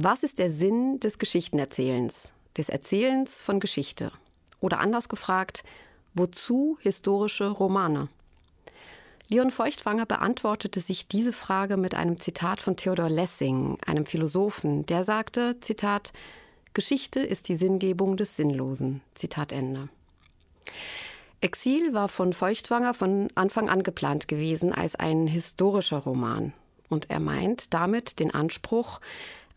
Was ist der Sinn des Geschichtenerzählens, des Erzählens von Geschichte? Oder anders gefragt, wozu historische Romane? Leon Feuchtwanger beantwortete sich diese Frage mit einem Zitat von Theodor Lessing, einem Philosophen, der sagte, Zitat, Geschichte ist die Sinngebung des Sinnlosen. Zitat Ende. Exil war von Feuchtwanger von Anfang an geplant gewesen als ein historischer Roman. Und er meint damit den Anspruch,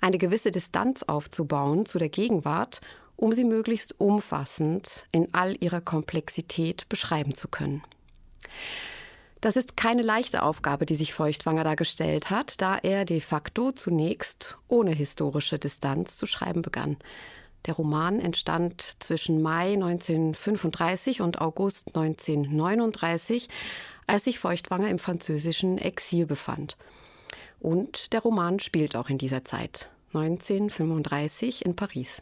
eine gewisse Distanz aufzubauen zu der Gegenwart, um sie möglichst umfassend in all ihrer Komplexität beschreiben zu können. Das ist keine leichte Aufgabe, die sich Feuchtwanger da gestellt hat, da er de facto zunächst ohne historische Distanz zu schreiben begann. Der Roman entstand zwischen Mai 1935 und August 1939, als sich Feuchtwanger im französischen Exil befand. Und der Roman spielt auch in dieser Zeit, 1935 in Paris.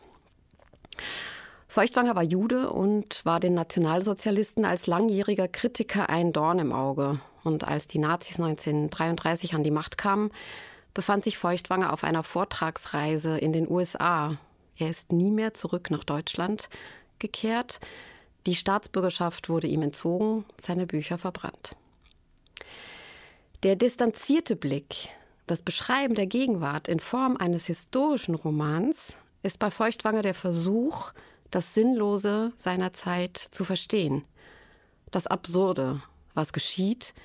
Feuchtwanger war Jude und war den Nationalsozialisten als langjähriger Kritiker ein Dorn im Auge. Und als die Nazis 1933 an die Macht kamen, befand sich Feuchtwanger auf einer Vortragsreise in den USA. Er ist nie mehr zurück nach Deutschland gekehrt. Die Staatsbürgerschaft wurde ihm entzogen, seine Bücher verbrannt. Der distanzierte Blick das Beschreiben der Gegenwart in Form eines historischen Romans ist bei Feuchtwanger der Versuch, das Sinnlose seiner Zeit zu verstehen. Das Absurde, was geschieht,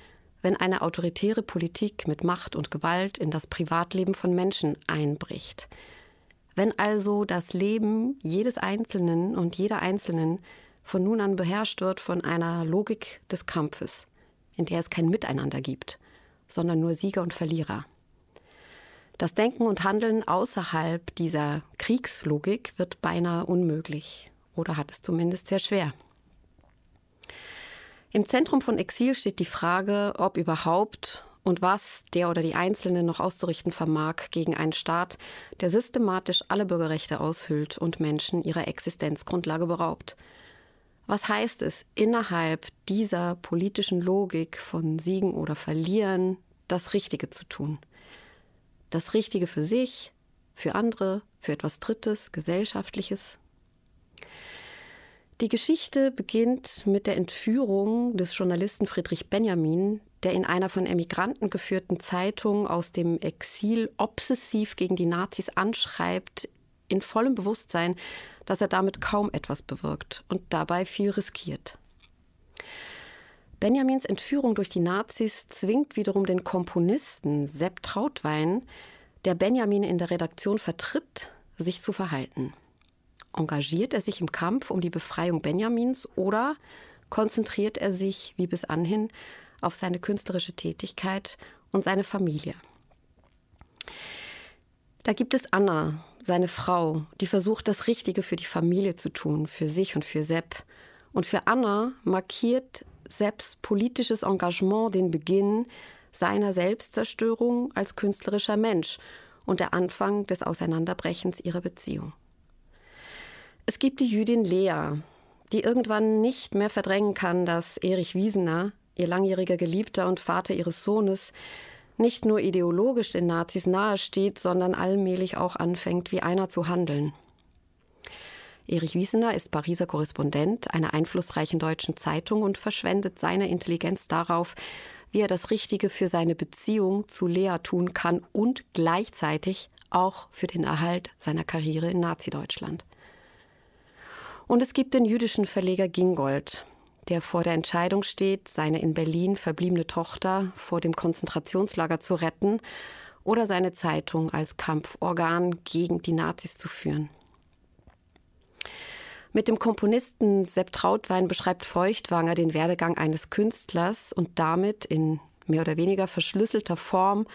wenn eine autoritäre Politik mit Macht und Gewalt in das Privatleben von Menschen einbricht. Wenn also das Leben jedes Einzelnen und jeder Einzelnen von nun an beherrscht wird von einer Logik des Kampfes, in der es kein Miteinander gibt, sondern nur Sieger und Verlierer. Das Denken und Handeln außerhalb dieser Kriegslogik wird beinahe unmöglich oder hat es zumindest sehr schwer. Im Zentrum von Exil steht die Frage, ob überhaupt und was der oder die Einzelne noch auszurichten vermag gegen einen Staat, der systematisch alle Bürgerrechte aushüllt und Menschen ihrer Existenzgrundlage beraubt. Was heißt es, innerhalb dieser politischen Logik von Siegen oder Verlieren das Richtige zu tun? Das Richtige für sich, für andere, für etwas Drittes, Gesellschaftliches. Die Geschichte beginnt mit der Entführung des Journalisten Friedrich Benjamin, der in einer von Emigranten geführten Zeitung aus dem Exil obsessiv gegen die Nazis anschreibt, in vollem Bewusstsein, dass er damit kaum etwas bewirkt und dabei viel riskiert. Benjamins Entführung durch die Nazis zwingt wiederum den Komponisten Sepp Trautwein, der Benjamin in der Redaktion vertritt, sich zu verhalten. Engagiert er sich im Kampf um die Befreiung Benjamins oder konzentriert er sich, wie bis anhin, auf seine künstlerische Tätigkeit und seine Familie? Da gibt es Anna, seine Frau, die versucht, das Richtige für die Familie zu tun, für sich und für Sepp. Und für Anna markiert Sepps politisches Engagement den Beginn seiner Selbstzerstörung als künstlerischer Mensch und der Anfang des Auseinanderbrechens ihrer Beziehung. Es gibt die Jüdin Lea, die irgendwann nicht mehr verdrängen kann, dass Erich Wiesener, ihr langjähriger Geliebter und Vater ihres Sohnes, nicht nur ideologisch den Nazis nahesteht, sondern allmählich auch anfängt, wie einer zu handeln. Erich Wiesener ist Pariser Korrespondent einer einflussreichen deutschen Zeitung und verschwendet seine Intelligenz darauf, wie er das Richtige für seine Beziehung zu Lea tun kann und gleichzeitig auch für den Erhalt seiner Karriere in Nazi-Deutschland. Und es gibt den jüdischen Verleger Gingold, der vor der Entscheidung steht, seine in Berlin verbliebene Tochter vor dem Konzentrationslager zu retten oder seine Zeitung als Kampforgan gegen die Nazis zu führen. Mit dem Komponisten Sepp Trautwein beschreibt Feuchtwanger den Werdegang eines Künstlers und damit in mehr oder weniger verschlüsselter Form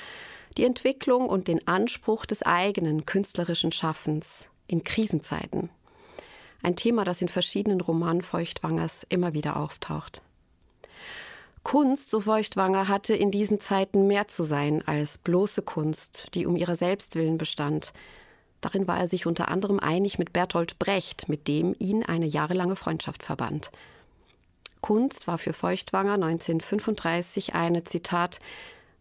die Entwicklung und den Anspruch des eigenen künstlerischen Schaffens in Krisenzeiten. Ein Thema, das in verschiedenen Romanen Feuchtwangers immer wieder auftaucht. Kunst, so Feuchtwanger, hatte in diesen Zeiten mehr zu sein als bloße Kunst, die um ihrer selbst willen bestand, Darin war er sich unter anderem einig mit Bertolt Brecht, mit dem ihn eine jahrelange Freundschaft verband. Kunst war für Feuchtwanger 1935 eine, Zitat,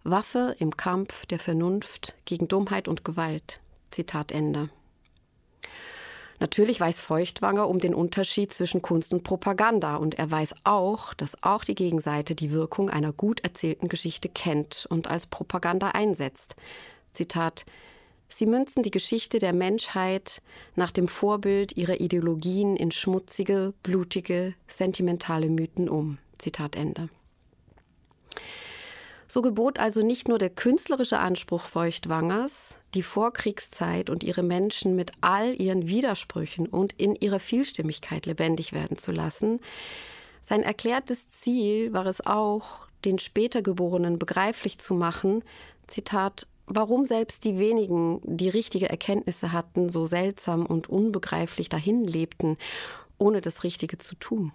Waffe im Kampf der Vernunft gegen Dummheit und Gewalt, Zitat Ende. Natürlich weiß Feuchtwanger um den Unterschied zwischen Kunst und Propaganda und er weiß auch, dass auch die Gegenseite die Wirkung einer gut erzählten Geschichte kennt und als Propaganda einsetzt. Zitat Sie münzen die Geschichte der Menschheit nach dem Vorbild ihrer Ideologien in schmutzige, blutige, sentimentale Mythen um. Zitat Ende. So gebot also nicht nur der künstlerische Anspruch Feuchtwangers, die Vorkriegszeit und ihre Menschen mit all ihren Widersprüchen und in ihrer Vielstimmigkeit lebendig werden zu lassen. Sein erklärtes Ziel war es auch, den später Geborenen begreiflich zu machen, Zitat, warum selbst die wenigen, die richtige Erkenntnisse hatten, so seltsam und unbegreiflich dahin lebten, ohne das Richtige zu tun.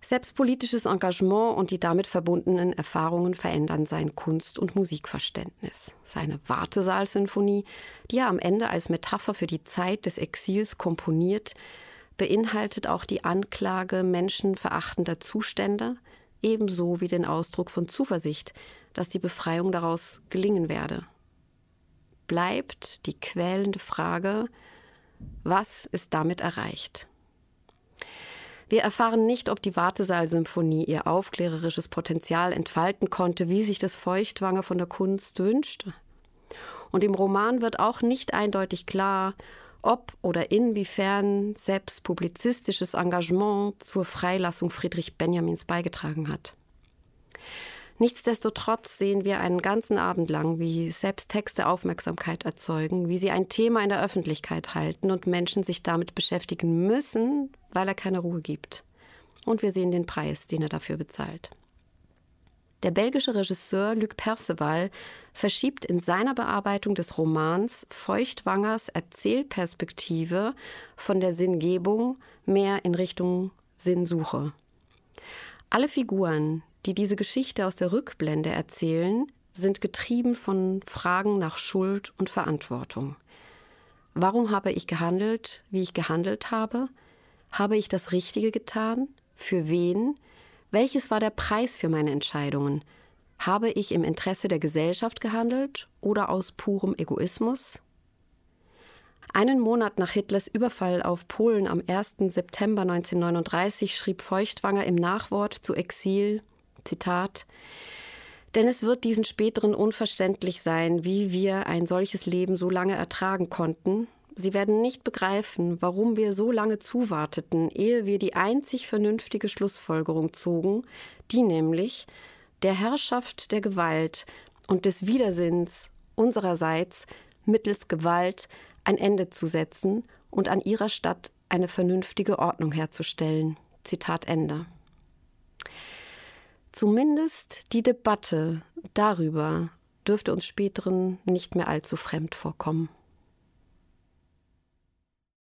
Selbst politisches Engagement und die damit verbundenen Erfahrungen verändern sein Kunst- und Musikverständnis. Seine Wartesaalsymphonie, die er am Ende als Metapher für die Zeit des Exils komponiert, beinhaltet auch die Anklage menschenverachtender Zustände, ebenso wie den Ausdruck von Zuversicht, dass die Befreiung daraus gelingen werde. Bleibt die quälende Frage, was ist damit erreicht? Wir erfahren nicht, ob die Wartesaalsymphonie ihr aufklärerisches Potenzial entfalten konnte, wie sich das Feuchtwanger von der Kunst wünschte. Und im Roman wird auch nicht eindeutig klar, ob oder inwiefern selbst publizistisches Engagement zur Freilassung Friedrich Benjamins beigetragen hat. Nichtsdestotrotz sehen wir einen ganzen Abend lang, wie selbst Texte Aufmerksamkeit erzeugen, wie sie ein Thema in der Öffentlichkeit halten und Menschen sich damit beschäftigen müssen, weil er keine Ruhe gibt. Und wir sehen den Preis, den er dafür bezahlt. Der belgische Regisseur Luc Perceval verschiebt in seiner Bearbeitung des Romans Feuchtwangers Erzählperspektive von der Sinngebung mehr in Richtung Sinnsuche. Alle Figuren, die diese Geschichte aus der Rückblende erzählen, sind getrieben von Fragen nach Schuld und Verantwortung. Warum habe ich gehandelt, wie ich gehandelt habe? Habe ich das Richtige getan? Für wen? Welches war der Preis für meine Entscheidungen? Habe ich im Interesse der Gesellschaft gehandelt oder aus purem Egoismus? Einen Monat nach Hitlers Überfall auf Polen am 1. September 1939 schrieb Feuchtwanger im Nachwort zu Exil Zitat denn es wird diesen späteren unverständlich sein, wie wir ein solches Leben so lange ertragen konnten. Sie werden nicht begreifen, warum wir so lange zuwarteten, ehe wir die einzig vernünftige Schlussfolgerung zogen, die nämlich der Herrschaft der Gewalt und des Widersinns unsererseits mittels Gewalt ein Ende zu setzen und an ihrer Stadt eine vernünftige Ordnung herzustellen. Zitat Ende. Zumindest die Debatte darüber dürfte uns späteren nicht mehr allzu fremd vorkommen.